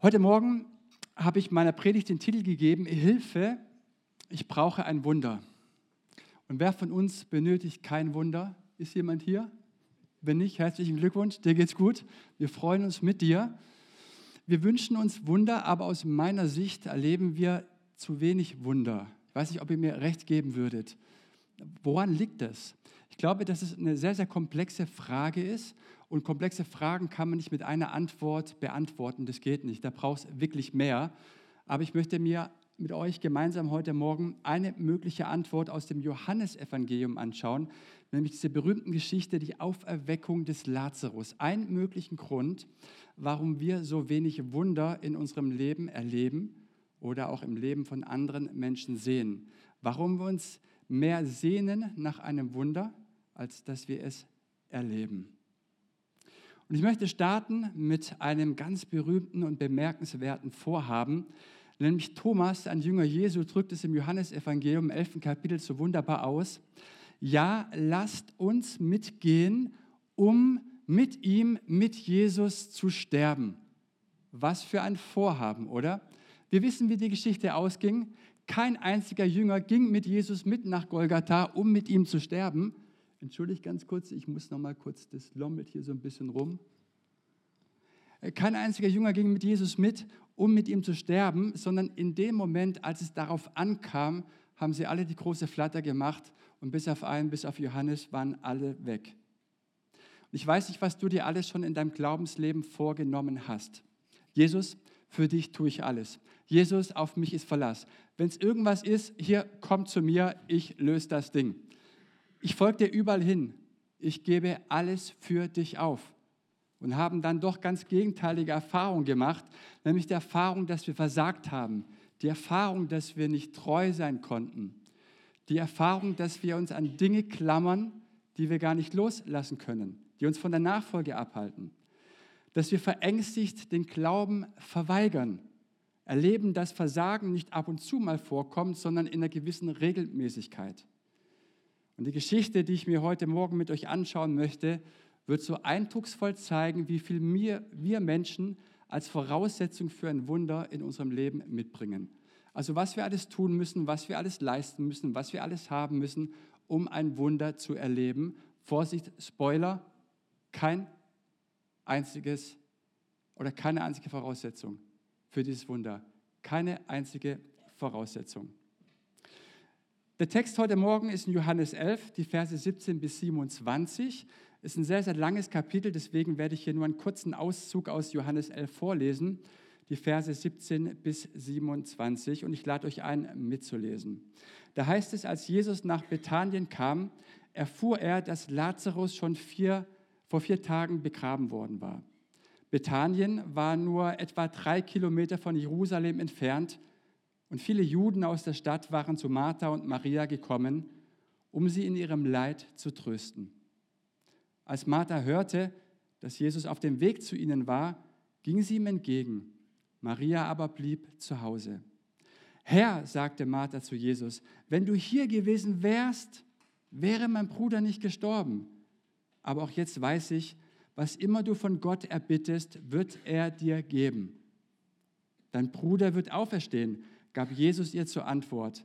Heute Morgen habe ich meiner Predigt den Titel gegeben, Hilfe, ich brauche ein Wunder. Und wer von uns benötigt kein Wunder? Ist jemand hier? Wenn nicht, herzlichen Glückwunsch, dir geht's gut. Wir freuen uns mit dir. Wir wünschen uns Wunder, aber aus meiner Sicht erleben wir zu wenig Wunder. Ich weiß nicht, ob ihr mir recht geben würdet. Woran liegt das? Ich glaube, dass es eine sehr, sehr komplexe Frage ist und komplexe Fragen kann man nicht mit einer Antwort beantworten. Das geht nicht. Da braucht es wirklich mehr. Aber ich möchte mir mit euch gemeinsam heute Morgen eine mögliche Antwort aus dem Johannesevangelium anschauen, nämlich diese berühmten Geschichte, die Auferweckung des Lazarus. Einen möglichen Grund, warum wir so wenig Wunder in unserem Leben erleben oder auch im Leben von anderen Menschen sehen. Warum wir uns mehr sehnen nach einem Wunder, als dass wir es erleben. Und ich möchte starten mit einem ganz berühmten und bemerkenswerten Vorhaben, nämlich Thomas, ein Jünger Jesu, drückt es im Johannesevangelium im 11. Kapitel so wunderbar aus. Ja, lasst uns mitgehen, um mit ihm, mit Jesus zu sterben. Was für ein Vorhaben, oder? Wir wissen, wie die Geschichte ausging. Kein einziger Jünger ging mit Jesus mit nach Golgatha, um mit ihm zu sterben, Entschuldigt ganz kurz, ich muss noch mal kurz, das lommelt hier so ein bisschen rum. Äh, kein einziger Jünger ging mit Jesus mit, um mit ihm zu sterben, sondern in dem Moment, als es darauf ankam, haben sie alle die große Flatter gemacht und bis auf einen, bis auf Johannes, waren alle weg. Ich weiß nicht, was du dir alles schon in deinem Glaubensleben vorgenommen hast. Jesus, für dich tue ich alles. Jesus, auf mich ist Verlass. Wenn es irgendwas ist, hier, komm zu mir, ich löse das Ding ich folge dir überall hin, ich gebe alles für dich auf. Und haben dann doch ganz gegenteilige Erfahrungen gemacht, nämlich die Erfahrung, dass wir versagt haben, die Erfahrung, dass wir nicht treu sein konnten, die Erfahrung, dass wir uns an Dinge klammern, die wir gar nicht loslassen können, die uns von der Nachfolge abhalten, dass wir verängstigt den Glauben verweigern, erleben, dass Versagen nicht ab und zu mal vorkommt, sondern in einer gewissen Regelmäßigkeit. Und die Geschichte, die ich mir heute Morgen mit euch anschauen möchte, wird so eindrucksvoll zeigen, wie viel wir, wir Menschen als Voraussetzung für ein Wunder in unserem Leben mitbringen. Also was wir alles tun müssen, was wir alles leisten müssen, was wir alles haben müssen, um ein Wunder zu erleben. Vorsicht, Spoiler, kein einziges oder keine einzige Voraussetzung für dieses Wunder. Keine einzige Voraussetzung. Der Text heute Morgen ist in Johannes 11, die Verse 17 bis 27. Ist ein sehr, sehr langes Kapitel, deswegen werde ich hier nur einen kurzen Auszug aus Johannes 11 vorlesen, die Verse 17 bis 27. Und ich lade euch ein, mitzulesen. Da heißt es, als Jesus nach Bethanien kam, erfuhr er, dass Lazarus schon vier, vor vier Tagen begraben worden war. Bethanien war nur etwa drei Kilometer von Jerusalem entfernt und viele Juden aus der Stadt waren zu Martha und Maria gekommen, um sie in ihrem Leid zu trösten. Als Martha hörte, dass Jesus auf dem Weg zu ihnen war, ging sie ihm entgegen. Maria aber blieb zu Hause. Herr, sagte Martha zu Jesus, wenn du hier gewesen wärst, wäre mein Bruder nicht gestorben. Aber auch jetzt weiß ich, was immer du von Gott erbittest, wird er dir geben. Dein Bruder wird auferstehen gab Jesus ihr zur Antwort,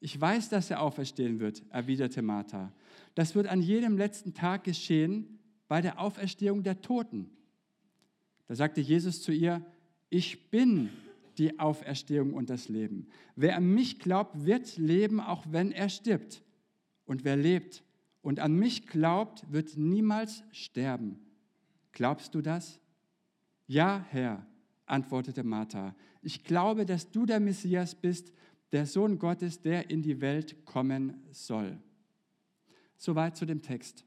ich weiß, dass er auferstehen wird, erwiderte Martha. Das wird an jedem letzten Tag geschehen bei der Auferstehung der Toten. Da sagte Jesus zu ihr, ich bin die Auferstehung und das Leben. Wer an mich glaubt, wird leben, auch wenn er stirbt. Und wer lebt und an mich glaubt, wird niemals sterben. Glaubst du das? Ja, Herr, antwortete Martha, ich glaube, dass du der Messias bist, der Sohn Gottes, der in die Welt kommen soll. Soweit zu dem Text.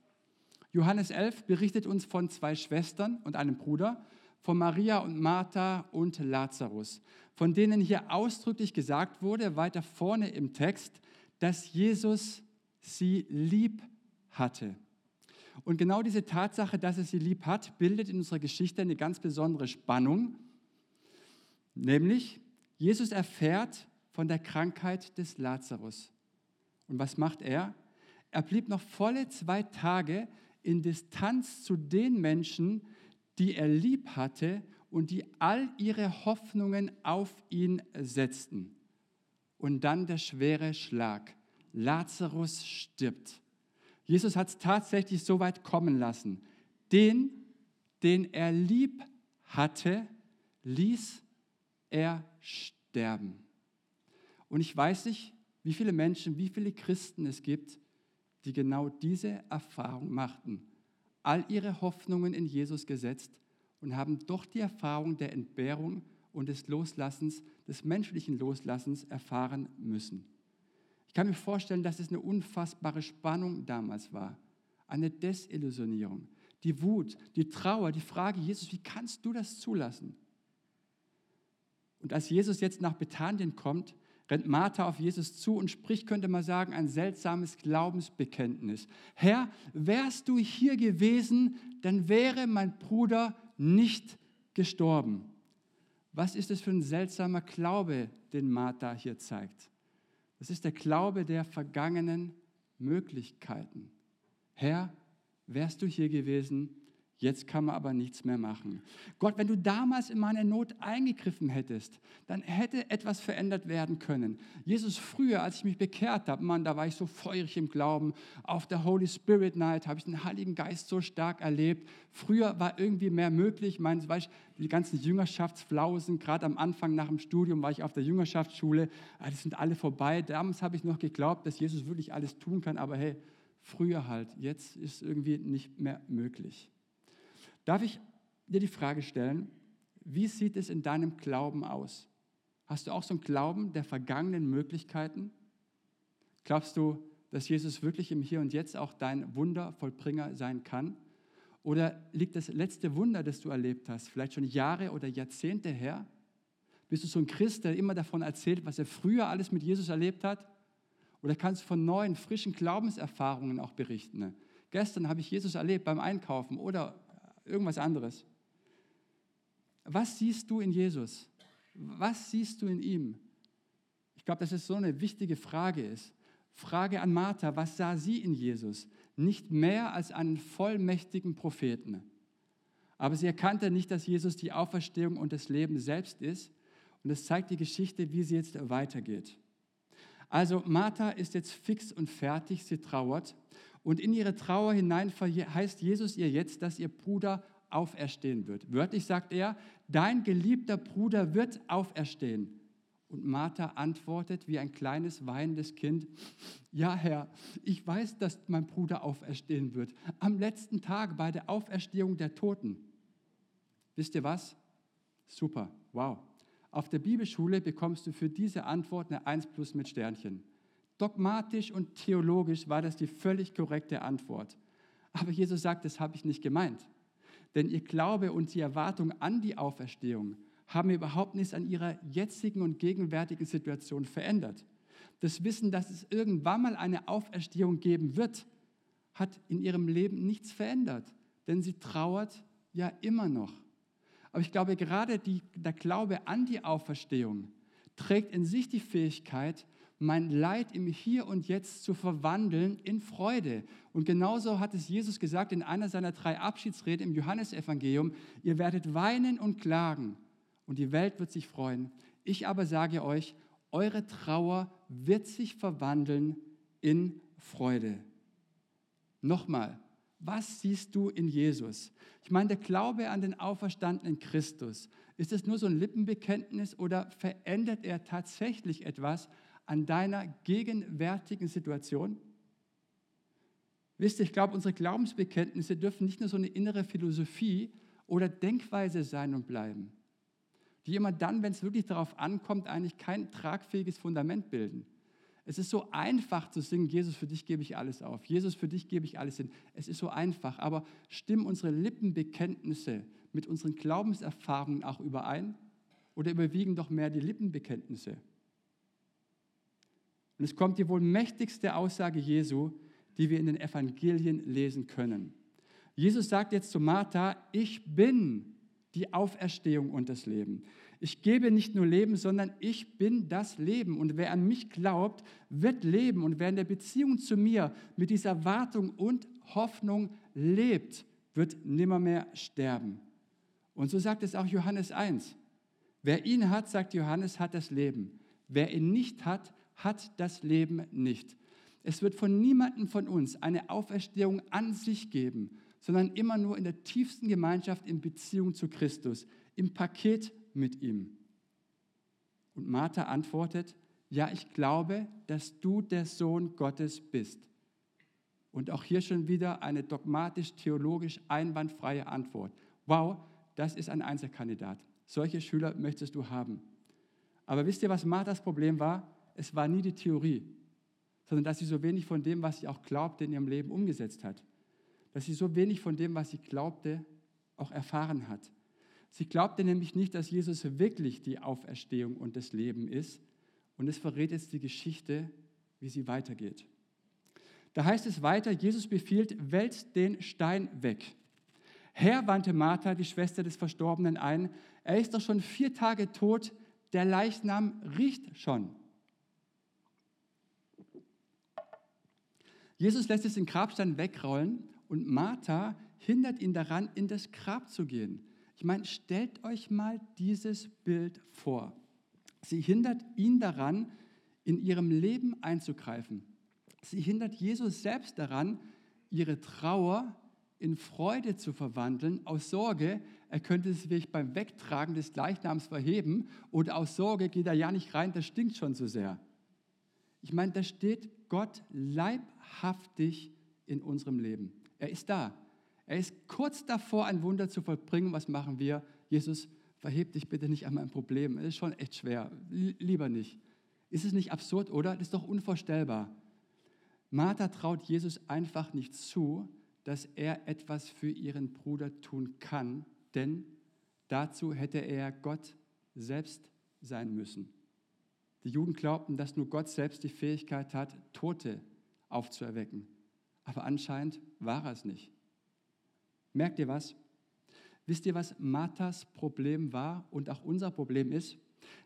Johannes 11 berichtet uns von zwei Schwestern und einem Bruder, von Maria und Martha und Lazarus, von denen hier ausdrücklich gesagt wurde, weiter vorne im Text, dass Jesus sie lieb hatte. Und genau diese Tatsache, dass er sie lieb hat, bildet in unserer Geschichte eine ganz besondere Spannung Nämlich, Jesus erfährt von der Krankheit des Lazarus. Und was macht er? Er blieb noch volle zwei Tage in Distanz zu den Menschen, die er lieb hatte und die all ihre Hoffnungen auf ihn setzten. Und dann der schwere Schlag. Lazarus stirbt. Jesus hat es tatsächlich so weit kommen lassen. Den, den er lieb hatte, ließ er sterben. Und ich weiß nicht, wie viele Menschen, wie viele Christen es gibt, die genau diese Erfahrung machten. All ihre Hoffnungen in Jesus gesetzt und haben doch die Erfahrung der Entbehrung und des Loslassens, des menschlichen Loslassens erfahren müssen. Ich kann mir vorstellen, dass es eine unfassbare Spannung damals war, eine Desillusionierung, die Wut, die Trauer, die Frage, Jesus, wie kannst du das zulassen? Und als Jesus jetzt nach Bethanien kommt, rennt Martha auf Jesus zu und spricht, könnte man sagen, ein seltsames Glaubensbekenntnis. Herr, wärst du hier gewesen, dann wäre mein Bruder nicht gestorben. Was ist es für ein seltsamer Glaube, den Martha hier zeigt? Das ist der Glaube der vergangenen Möglichkeiten. Herr, wärst du hier gewesen, Jetzt kann man aber nichts mehr machen. Gott, wenn du damals in meine Not eingegriffen hättest, dann hätte etwas verändert werden können. Jesus, früher, als ich mich bekehrt habe, Mann, da war ich so feurig im Glauben. Auf der Holy Spirit Night habe ich den Heiligen Geist so stark erlebt. Früher war irgendwie mehr möglich. Mein, weißt, die ganzen Jüngerschaftsflausen, gerade am Anfang nach dem Studium war ich auf der Jüngerschaftsschule. Ah, die sind alle vorbei. Damals habe ich noch geglaubt, dass Jesus wirklich alles tun kann. Aber hey, früher halt. Jetzt ist irgendwie nicht mehr möglich. Darf ich dir die Frage stellen, wie sieht es in deinem Glauben aus? Hast du auch so einen Glauben der vergangenen Möglichkeiten? Glaubst du, dass Jesus wirklich im Hier und Jetzt auch dein Wundervollbringer sein kann? Oder liegt das letzte Wunder, das du erlebt hast, vielleicht schon Jahre oder Jahrzehnte her? Bist du so ein Christ, der immer davon erzählt, was er früher alles mit Jesus erlebt hat? Oder kannst du von neuen, frischen Glaubenserfahrungen auch berichten? Gestern habe ich Jesus erlebt beim Einkaufen oder irgendwas anderes. Was siehst du in Jesus? Was siehst du in ihm? Ich glaube, dass es so eine wichtige Frage ist. Frage an Martha, was sah sie in Jesus? Nicht mehr als einen vollmächtigen Propheten. Aber sie erkannte nicht, dass Jesus die Auferstehung und das Leben selbst ist. Und es zeigt die Geschichte, wie sie jetzt weitergeht. Also Martha ist jetzt fix und fertig, sie trauert. Und in ihre Trauer hinein heißt Jesus ihr jetzt, dass ihr Bruder auferstehen wird. Wörtlich sagt er, dein geliebter Bruder wird auferstehen. Und Martha antwortet wie ein kleines weinendes Kind, ja Herr, ich weiß, dass mein Bruder auferstehen wird, am letzten Tag bei der Auferstehung der Toten. Wisst ihr was? Super, wow. Auf der Bibelschule bekommst du für diese Antwort eine 1 plus mit Sternchen. Dogmatisch und theologisch war das die völlig korrekte Antwort. Aber Jesus sagt, das habe ich nicht gemeint. Denn ihr Glaube und die Erwartung an die Auferstehung haben überhaupt nichts an ihrer jetzigen und gegenwärtigen Situation verändert. Das Wissen, dass es irgendwann mal eine Auferstehung geben wird, hat in ihrem Leben nichts verändert. Denn sie trauert ja immer noch. Aber ich glaube, gerade die, der Glaube an die Auferstehung trägt in sich die Fähigkeit, mein Leid im Hier und Jetzt zu verwandeln in Freude. Und genauso hat es Jesus gesagt in einer seiner drei Abschiedsreden im Johannesevangelium, ihr werdet weinen und klagen und die Welt wird sich freuen. Ich aber sage euch, eure Trauer wird sich verwandeln in Freude. Nochmal, was siehst du in Jesus? Ich meine, der Glaube an den auferstandenen Christus, ist es nur so ein Lippenbekenntnis oder verändert er tatsächlich etwas an deiner gegenwärtigen Situation? Wisst ihr, ich glaube, unsere Glaubensbekenntnisse dürfen nicht nur so eine innere Philosophie oder Denkweise sein und bleiben, die immer dann, wenn es wirklich darauf ankommt, eigentlich kein tragfähiges Fundament bilden. Es ist so einfach zu singen, Jesus, für dich gebe ich alles auf. Jesus, für dich gebe ich alles hin. Es ist so einfach, aber stimmen unsere Lippenbekenntnisse mit unseren Glaubenserfahrungen auch überein? Oder überwiegen doch mehr die Lippenbekenntnisse? Und es kommt die wohl mächtigste Aussage Jesu, die wir in den Evangelien lesen können. Jesus sagt jetzt zu Martha, ich bin die Auferstehung und das Leben. Ich gebe nicht nur Leben, sondern ich bin das Leben. Und wer an mich glaubt, wird leben. Und wer in der Beziehung zu mir mit dieser Erwartung und Hoffnung lebt, wird nimmermehr sterben. Und so sagt es auch Johannes 1. Wer ihn hat, sagt Johannes, hat das Leben. Wer ihn nicht hat, hat das Leben nicht. Es wird von niemandem von uns eine Auferstehung an sich geben, sondern immer nur in der tiefsten Gemeinschaft in Beziehung zu Christus, im Paket mit ihm. Und Martha antwortet, ja, ich glaube, dass du der Sohn Gottes bist. Und auch hier schon wieder eine dogmatisch-theologisch einwandfreie Antwort. Wow, das ist ein Einzelkandidat. Solche Schüler möchtest du haben. Aber wisst ihr, was Marthas Problem war? Es war nie die Theorie, sondern dass sie so wenig von dem, was sie auch glaubte, in ihrem Leben umgesetzt hat. Dass sie so wenig von dem, was sie glaubte, auch erfahren hat. Sie glaubte nämlich nicht, dass Jesus wirklich die Auferstehung und das Leben ist. Und es verrät jetzt die Geschichte, wie sie weitergeht. Da heißt es weiter, Jesus befiehlt, wälzt den Stein weg. Herr, wandte Martha, die Schwester des Verstorbenen, ein, er ist doch schon vier Tage tot, der Leichnam riecht schon. Jesus lässt es den Grabstein wegrollen und Martha hindert ihn daran, in das Grab zu gehen. Ich meine, stellt euch mal dieses Bild vor. Sie hindert ihn daran, in ihrem Leben einzugreifen. Sie hindert Jesus selbst daran, ihre Trauer in Freude zu verwandeln, aus Sorge, er könnte sich beim Wegtragen des Leichnams verheben oder aus Sorge geht er ja nicht rein, das stinkt schon so sehr. Ich meine, da steht Gott leibhaftig in unserem Leben. Er ist da. Er ist kurz davor, ein Wunder zu vollbringen. Was machen wir? Jesus, verheb dich bitte nicht an mein Problem. Das ist schon echt schwer. Lieber nicht. Ist es nicht absurd, oder? Das ist doch unvorstellbar. Martha traut Jesus einfach nicht zu, dass er etwas für ihren Bruder tun kann, denn dazu hätte er Gott selbst sein müssen. Die Juden glaubten, dass nur Gott selbst die Fähigkeit hat, Tote aufzuerwecken. Aber anscheinend war er es nicht. Merkt ihr was? Wisst ihr, was Marthas Problem war und auch unser Problem ist?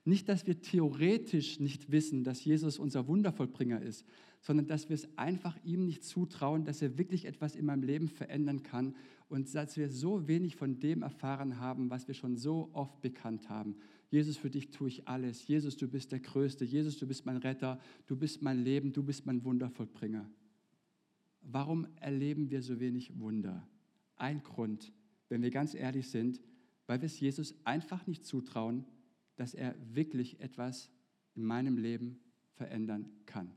Nicht, dass wir theoretisch nicht wissen, dass Jesus unser Wundervollbringer ist, sondern dass wir es einfach ihm nicht zutrauen, dass er wirklich etwas in meinem Leben verändern kann und dass wir so wenig von dem erfahren haben, was wir schon so oft bekannt haben. Jesus, für dich tue ich alles. Jesus, du bist der Größte. Jesus, du bist mein Retter. Du bist mein Leben. Du bist mein Wundervollbringer. Warum erleben wir so wenig Wunder? Ein Grund, wenn wir ganz ehrlich sind, weil wir es Jesus einfach nicht zutrauen, dass er wirklich etwas in meinem Leben verändern kann.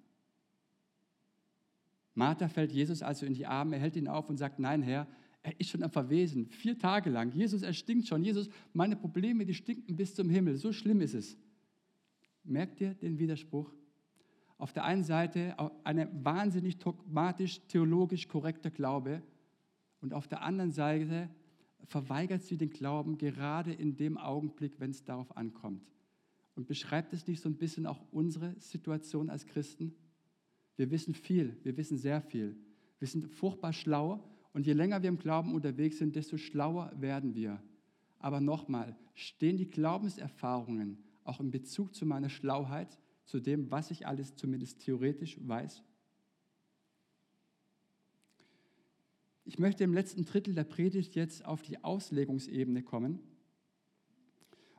Martha fällt Jesus also in die Arme, er hält ihn auf und sagt, nein Herr, er ist schon am Verwesen, vier Tage lang. Jesus, er stinkt schon. Jesus, meine Probleme, die stinken bis zum Himmel. So schlimm ist es. Merkt ihr den Widerspruch? Auf der einen Seite eine wahnsinnig dogmatisch, theologisch korrekter Glaube und auf der anderen Seite verweigert sie den Glauben gerade in dem Augenblick, wenn es darauf ankommt. Und beschreibt es nicht so ein bisschen auch unsere Situation als Christen? Wir wissen viel, wir wissen sehr viel. Wir sind furchtbar schlau und je länger wir im Glauben unterwegs sind, desto schlauer werden wir. Aber nochmal, stehen die Glaubenserfahrungen auch in Bezug zu meiner Schlauheit, zu dem, was ich alles zumindest theoretisch weiß? Ich möchte im letzten Drittel der Predigt jetzt auf die Auslegungsebene kommen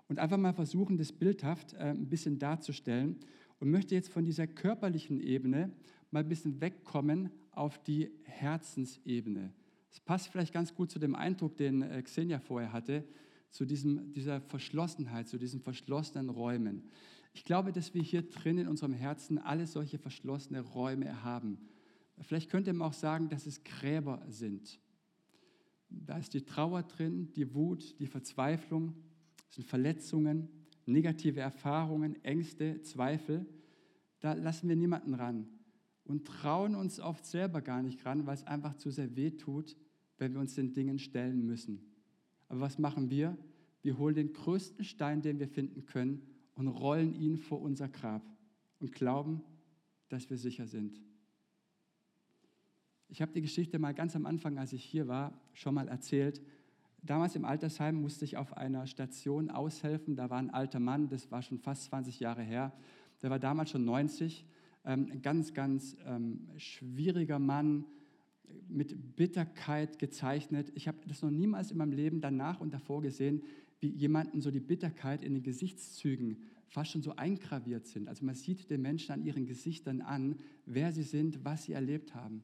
und einfach mal versuchen, das bildhaft äh, ein bisschen darzustellen und möchte jetzt von dieser körperlichen Ebene mal ein bisschen wegkommen auf die Herzensebene. Das passt vielleicht ganz gut zu dem Eindruck, den äh, Xenia vorher hatte, zu diesem, dieser Verschlossenheit, zu diesen verschlossenen Räumen. Ich glaube, dass wir hier drin in unserem Herzen alle solche verschlossene Räume haben Vielleicht könnte man auch sagen, dass es Gräber sind. Da ist die Trauer drin, die Wut, die Verzweiflung, es sind Verletzungen, negative Erfahrungen, Ängste, Zweifel. Da lassen wir niemanden ran und trauen uns oft selber gar nicht ran, weil es einfach zu sehr weh tut, wenn wir uns den Dingen stellen müssen. Aber was machen wir? Wir holen den größten Stein, den wir finden können, und rollen ihn vor unser Grab und glauben, dass wir sicher sind. Ich habe die Geschichte mal ganz am Anfang, als ich hier war, schon mal erzählt. Damals im Altersheim musste ich auf einer Station aushelfen. Da war ein alter Mann, das war schon fast 20 Jahre her. Der war damals schon 90. Ähm, ein ganz, ganz ähm, schwieriger Mann, mit Bitterkeit gezeichnet. Ich habe das noch niemals in meinem Leben danach und davor gesehen, wie jemanden so die Bitterkeit in den Gesichtszügen fast schon so eingraviert sind. Also man sieht den Menschen an ihren Gesichtern an, wer sie sind, was sie erlebt haben.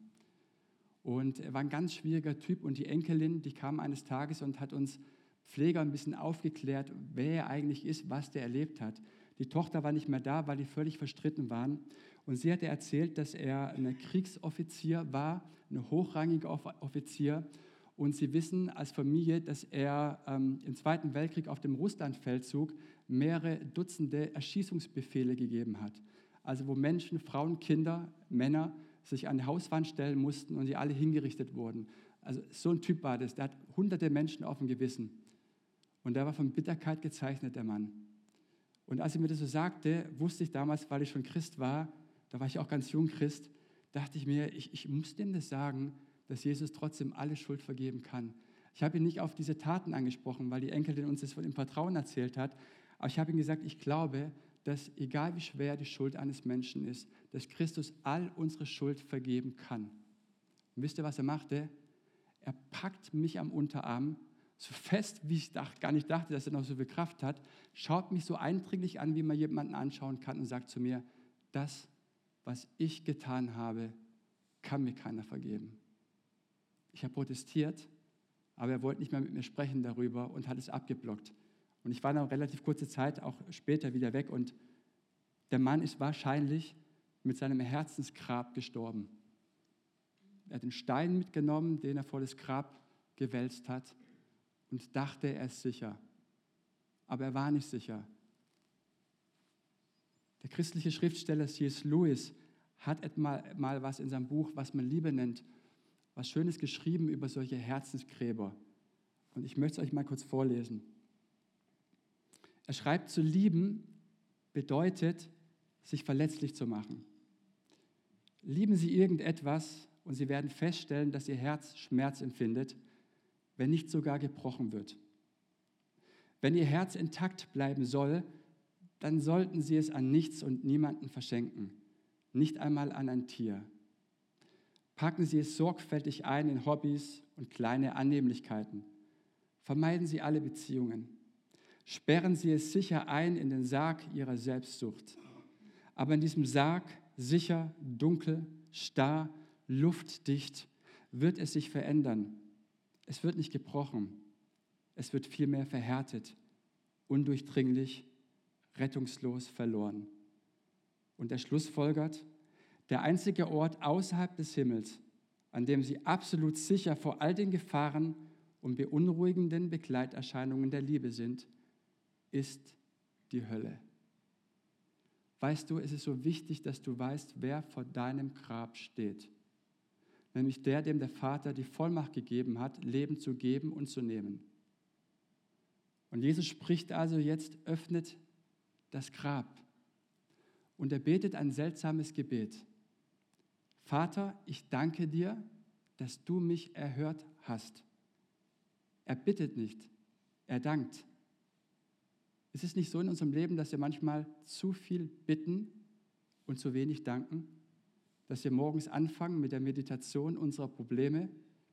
Und er war ein ganz schwieriger Typ und die Enkelin, die kam eines Tages und hat uns Pfleger ein bisschen aufgeklärt, wer er eigentlich ist, was der erlebt hat. Die Tochter war nicht mehr da, weil die völlig verstritten waren. Und sie hatte erzählt, dass er ein Kriegsoffizier war, ein hochrangiger Offizier. Und sie wissen als Familie, dass er ähm, im Zweiten Weltkrieg auf dem Russlandfeldzug mehrere Dutzende Erschießungsbefehle gegeben hat. Also wo Menschen, Frauen, Kinder, Männer sich an die Hauswand stellen mussten und die alle hingerichtet wurden. Also so ein Typ war das. Der hat hunderte Menschen auf dem Gewissen. Und der war von Bitterkeit gezeichnet, der Mann. Und als er mir das so sagte, wusste ich damals, weil ich schon Christ war, da war ich auch ganz jung Christ, dachte ich mir, ich, ich muss dem das sagen, dass Jesus trotzdem alle Schuld vergeben kann. Ich habe ihn nicht auf diese Taten angesprochen, weil die Enkelin uns das von dem Vertrauen erzählt hat, aber ich habe ihm gesagt, ich glaube, dass egal wie schwer die Schuld eines Menschen ist, dass Christus all unsere Schuld vergeben kann. Und wisst ihr, was er machte? Er packt mich am Unterarm, so fest, wie ich dacht, gar nicht dachte, dass er noch so viel Kraft hat, schaut mich so eindringlich an, wie man jemanden anschauen kann und sagt zu mir, das, was ich getan habe, kann mir keiner vergeben. Ich habe protestiert, aber er wollte nicht mehr mit mir sprechen darüber und hat es abgeblockt. Und ich war dann relativ kurze Zeit auch später wieder weg und der Mann ist wahrscheinlich mit seinem Herzensgrab gestorben. Er hat den Stein mitgenommen, den er vor das Grab gewälzt hat und dachte, er ist sicher. Aber er war nicht sicher. Der christliche Schriftsteller C.S. Lewis hat mal, mal was in seinem Buch, was man Liebe nennt, was Schönes geschrieben über solche Herzensgräber. Und ich möchte es euch mal kurz vorlesen. Er schreibt, zu lieben bedeutet, sich verletzlich zu machen. Lieben Sie irgendetwas und Sie werden feststellen, dass Ihr Herz Schmerz empfindet, wenn nicht sogar gebrochen wird. Wenn Ihr Herz intakt bleiben soll, dann sollten Sie es an nichts und niemanden verschenken, nicht einmal an ein Tier. Packen Sie es sorgfältig ein in Hobbys und kleine Annehmlichkeiten. Vermeiden Sie alle Beziehungen. Sperren Sie es sicher ein in den Sarg Ihrer Selbstsucht. Aber in diesem Sarg, sicher, dunkel, starr, luftdicht, wird es sich verändern. Es wird nicht gebrochen. Es wird vielmehr verhärtet, undurchdringlich, rettungslos verloren. Und er schlussfolgert, der einzige Ort außerhalb des Himmels, an dem sie absolut sicher vor all den Gefahren und beunruhigenden Begleiterscheinungen der Liebe sind, ist die Hölle. Weißt du, es ist so wichtig, dass du weißt, wer vor deinem Grab steht. Nämlich der, dem der Vater die Vollmacht gegeben hat, Leben zu geben und zu nehmen. Und Jesus spricht also jetzt, öffnet das Grab. Und er betet ein seltsames Gebet. Vater, ich danke dir, dass du mich erhört hast. Er bittet nicht, er dankt. Ist es nicht so in unserem Leben, dass wir manchmal zu viel bitten und zu wenig danken? Dass wir morgens anfangen mit der Meditation unserer Probleme,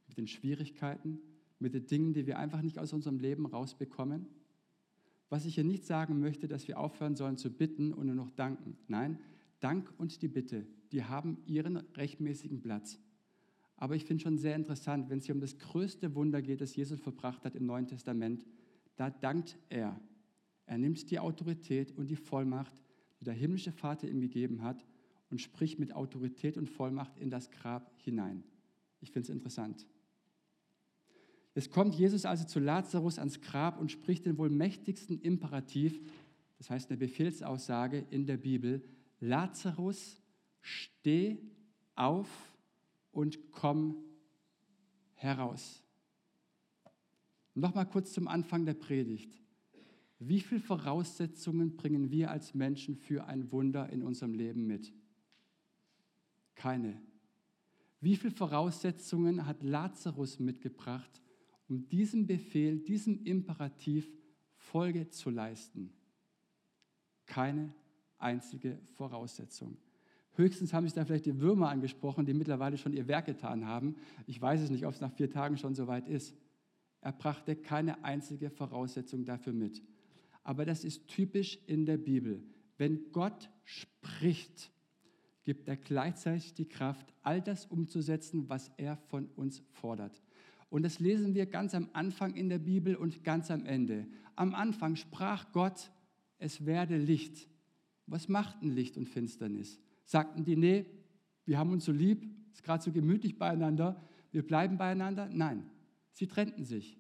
mit den Schwierigkeiten, mit den Dingen, die wir einfach nicht aus unserem Leben rausbekommen? Was ich hier nicht sagen möchte, dass wir aufhören sollen zu bitten und nur noch danken. Nein, Dank und die Bitte, die haben ihren rechtmäßigen Platz. Aber ich finde schon sehr interessant, wenn es hier um das größte Wunder geht, das Jesus verbracht hat im Neuen Testament, da dankt er. Er nimmt die Autorität und die Vollmacht, die der himmlische Vater ihm gegeben hat, und spricht mit Autorität und Vollmacht in das Grab hinein. Ich finde es interessant. Es kommt Jesus also zu Lazarus ans Grab und spricht den wohl mächtigsten Imperativ, das heißt eine Befehlsaussage in der Bibel, Lazarus, steh auf und komm heraus. Nochmal kurz zum Anfang der Predigt. Wie viele Voraussetzungen bringen wir als Menschen für ein Wunder in unserem Leben mit? Keine. Wie viele Voraussetzungen hat Lazarus mitgebracht, um diesem Befehl, diesem Imperativ Folge zu leisten? Keine einzige Voraussetzung. Höchstens haben sich da vielleicht die Würmer angesprochen, die mittlerweile schon ihr Werk getan haben. Ich weiß es nicht, ob es nach vier Tagen schon soweit ist. Er brachte keine einzige Voraussetzung dafür mit. Aber das ist typisch in der Bibel. Wenn Gott spricht, gibt er gleichzeitig die Kraft, all das umzusetzen, was er von uns fordert. Und das lesen wir ganz am Anfang in der Bibel und ganz am Ende. Am Anfang sprach Gott, es werde Licht. Was machten Licht und Finsternis? Sagten die, nee, wir haben uns so lieb, ist gerade so gemütlich beieinander, wir bleiben beieinander? Nein, sie trennten sich.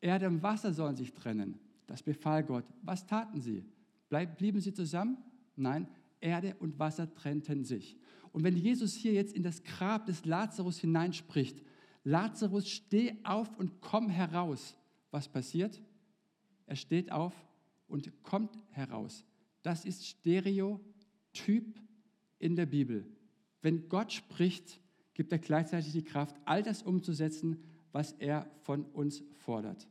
Erde und Wasser sollen sich trennen. Das befahl Gott. Was taten sie? Blieben sie zusammen? Nein, Erde und Wasser trennten sich. Und wenn Jesus hier jetzt in das Grab des Lazarus hineinspricht, Lazarus, steh auf und komm heraus. Was passiert? Er steht auf und kommt heraus. Das ist Stereotyp in der Bibel. Wenn Gott spricht, gibt er gleichzeitig die Kraft, all das umzusetzen, was er von uns fordert.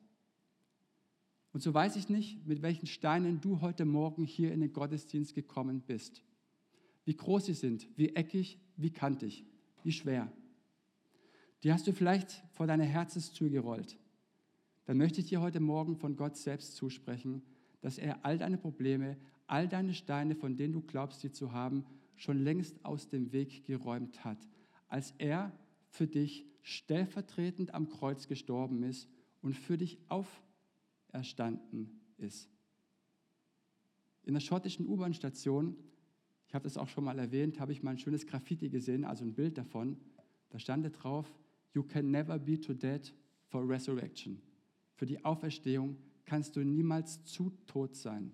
Und so weiß ich nicht, mit welchen Steinen du heute Morgen hier in den Gottesdienst gekommen bist. Wie groß sie sind, wie eckig, wie kantig, wie schwer. Die hast du vielleicht vor deine Herzenstür gerollt. Dann möchte ich dir heute Morgen von Gott selbst zusprechen, dass er all deine Probleme, all deine Steine, von denen du glaubst, sie zu haben, schon längst aus dem Weg geräumt hat, als er für dich stellvertretend am Kreuz gestorben ist und für dich auferstanden ist. In der schottischen U-Bahn-Station, ich habe das auch schon mal erwähnt, habe ich mal ein schönes Graffiti gesehen, also ein Bild davon. Da stand drauf, You can never be too dead for resurrection. Für die Auferstehung kannst du niemals zu tot sein.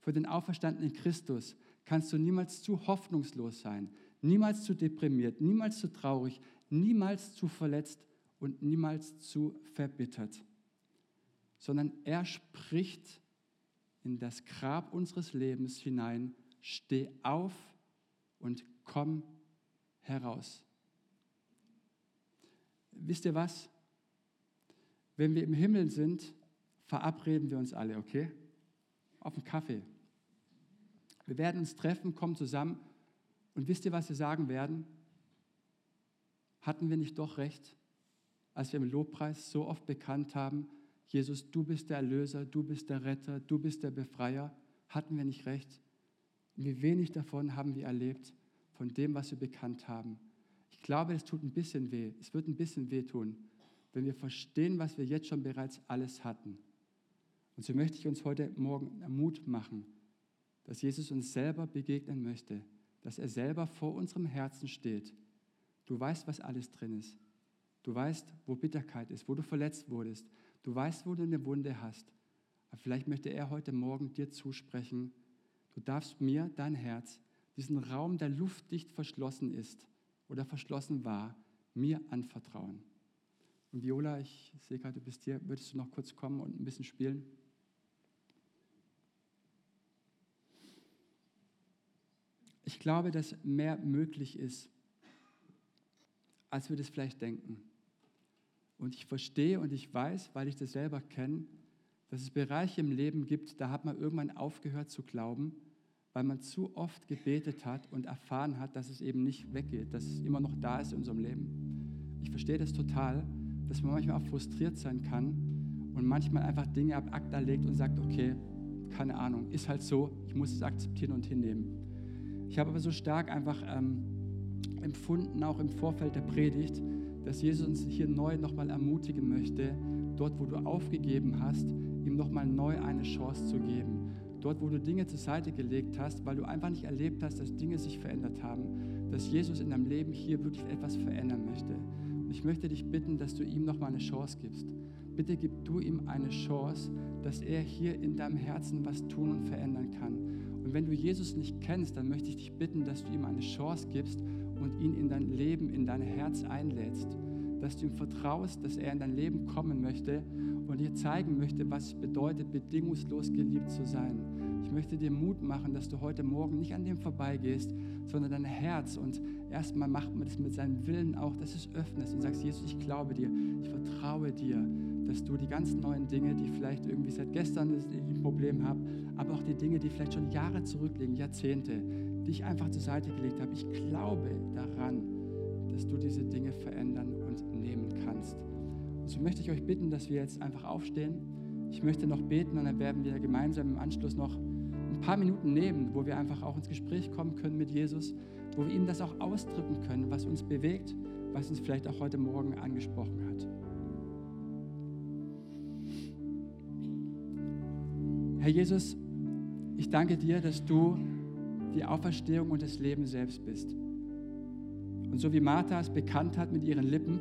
Für den auferstandenen Christus kannst du niemals zu hoffnungslos sein, niemals zu deprimiert, niemals zu traurig, niemals zu verletzt und niemals zu verbittert, sondern er spricht in das Grab unseres Lebens hinein, steh auf und komm heraus. Wisst ihr was? Wenn wir im Himmel sind, verabreden wir uns alle, okay? Auf einen Kaffee. Wir werden uns treffen, kommen zusammen und wisst ihr, was wir sagen werden? Hatten wir nicht doch recht, als wir im Lobpreis so oft bekannt haben, Jesus, du bist der Erlöser, du bist der Retter, du bist der Befreier? Hatten wir nicht recht? Wie wenig davon haben wir erlebt, von dem, was wir bekannt haben. Ich glaube, es tut ein bisschen weh. Es wird ein bisschen weh tun, wenn wir verstehen, was wir jetzt schon bereits alles hatten. Und so möchte ich uns heute Morgen Mut machen, dass Jesus uns selber begegnen möchte, dass er selber vor unserem Herzen steht. Du weißt, was alles drin ist. Du weißt, wo Bitterkeit ist, wo du verletzt wurdest. Du weißt, wo du eine Wunde hast. Aber vielleicht möchte er heute Morgen dir zusprechen, du darfst mir dein Herz, diesen Raum, der luftdicht verschlossen ist oder verschlossen war, mir anvertrauen. Und Viola, ich sehe gerade, du bist hier, würdest du noch kurz kommen und ein bisschen spielen? Ich glaube, dass mehr möglich ist, als wir das vielleicht denken. Und ich verstehe und ich weiß, weil ich das selber kenne, dass es Bereiche im Leben gibt, da hat man irgendwann aufgehört zu glauben, weil man zu oft gebetet hat und erfahren hat, dass es eben nicht weggeht, dass es immer noch da ist in unserem Leben. Ich verstehe das total, dass man manchmal auch frustriert sein kann und manchmal einfach Dinge ab ACTA legt und sagt, okay, keine Ahnung, ist halt so, ich muss es akzeptieren und hinnehmen. Ich habe aber so stark einfach ähm, empfunden, auch im Vorfeld der Predigt, dass Jesus uns hier neu nochmal ermutigen möchte, dort, wo du aufgegeben hast, ihm nochmal neu eine Chance zu geben. Dort, wo du Dinge zur Seite gelegt hast, weil du einfach nicht erlebt hast, dass Dinge sich verändert haben, dass Jesus in deinem Leben hier wirklich etwas verändern möchte. Und ich möchte dich bitten, dass du ihm nochmal eine Chance gibst. Bitte gib du ihm eine Chance, dass er hier in deinem Herzen was tun und verändern kann. Und wenn du Jesus nicht kennst, dann möchte ich dich bitten, dass du ihm eine Chance gibst und ihn in dein Leben, in dein Herz einlädst. Dass du ihm vertraust, dass er in dein Leben kommen möchte und dir zeigen möchte, was es bedeutet, bedingungslos geliebt zu sein. Ich möchte dir Mut machen, dass du heute Morgen nicht an dem vorbeigehst, sondern dein Herz und erstmal macht man das mit seinem Willen auch, dass es öffnest und sagst, Jesus, ich glaube dir, ich vertraue dir, dass du die ganz neuen Dinge, die vielleicht irgendwie seit gestern ein Problem haben, aber auch die Dinge, die vielleicht schon Jahre zurückliegen, Jahrzehnte, dich einfach zur Seite gelegt habe. Ich glaube daran, dass du diese Dinge verändern und nehmen kannst. So möchte ich euch bitten, dass wir jetzt einfach aufstehen. Ich möchte noch beten und dann werden wir gemeinsam im Anschluss noch ein paar Minuten nehmen, wo wir einfach auch ins Gespräch kommen können mit Jesus, wo wir ihm das auch ausdrücken können, was uns bewegt, was uns vielleicht auch heute Morgen angesprochen hat. Herr Jesus, ich danke dir, dass du die Auferstehung und das Leben selbst bist. Und so wie Martha es bekannt hat mit ihren Lippen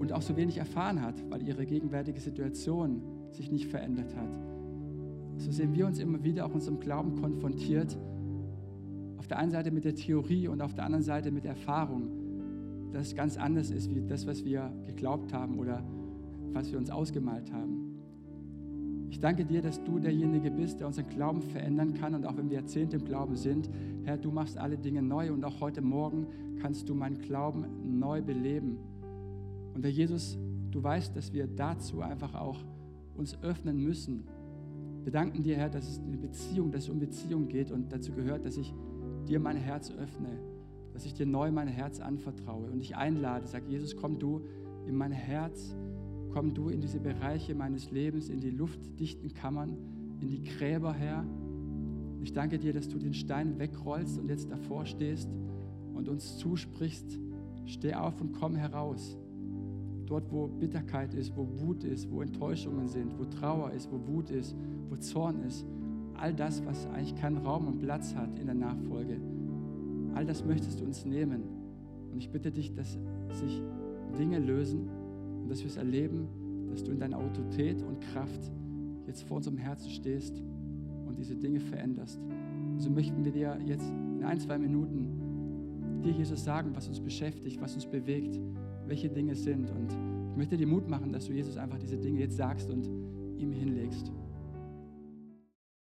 und auch so wenig erfahren hat, weil ihre gegenwärtige Situation sich nicht verändert hat, so sehen wir uns immer wieder auch unserem Glauben konfrontiert. Auf der einen Seite mit der Theorie und auf der anderen Seite mit Erfahrung, dass es ganz anders ist wie das, was wir geglaubt haben oder was wir uns ausgemalt haben. Ich danke dir, dass du derjenige bist, der unseren Glauben verändern kann. Und auch wenn wir Jahrzehnte im Glauben sind, Herr, du machst alle Dinge neu. Und auch heute Morgen kannst du meinen Glauben neu beleben. Und Herr Jesus, du weißt, dass wir dazu einfach auch uns öffnen müssen. Wir danken dir, Herr, dass es eine Beziehung, dass es um Beziehung geht und dazu gehört, dass ich dir mein Herz öffne, dass ich dir neu mein Herz anvertraue und dich einlade. Sag, Jesus, komm du in mein Herz Komm du in diese Bereiche meines Lebens, in die luftdichten Kammern, in die Gräber, Herr. Ich danke dir, dass du den Stein wegrollst und jetzt davor stehst und uns zusprichst, steh auf und komm heraus. Dort, wo Bitterkeit ist, wo Wut ist, wo Enttäuschungen sind, wo Trauer ist, wo Wut ist, wo Zorn ist, all das, was eigentlich keinen Raum und Platz hat in der Nachfolge, all das möchtest du uns nehmen. Und ich bitte dich, dass sich Dinge lösen, dass wir es erleben, dass du in deiner Autorität und Kraft jetzt vor unserem Herzen stehst und diese Dinge veränderst. So möchten wir dir jetzt in ein, zwei Minuten dir, Jesus, sagen, was uns beschäftigt, was uns bewegt, welche Dinge sind. Und ich möchte dir Mut machen, dass du Jesus einfach diese Dinge jetzt sagst und ihm hinlegst.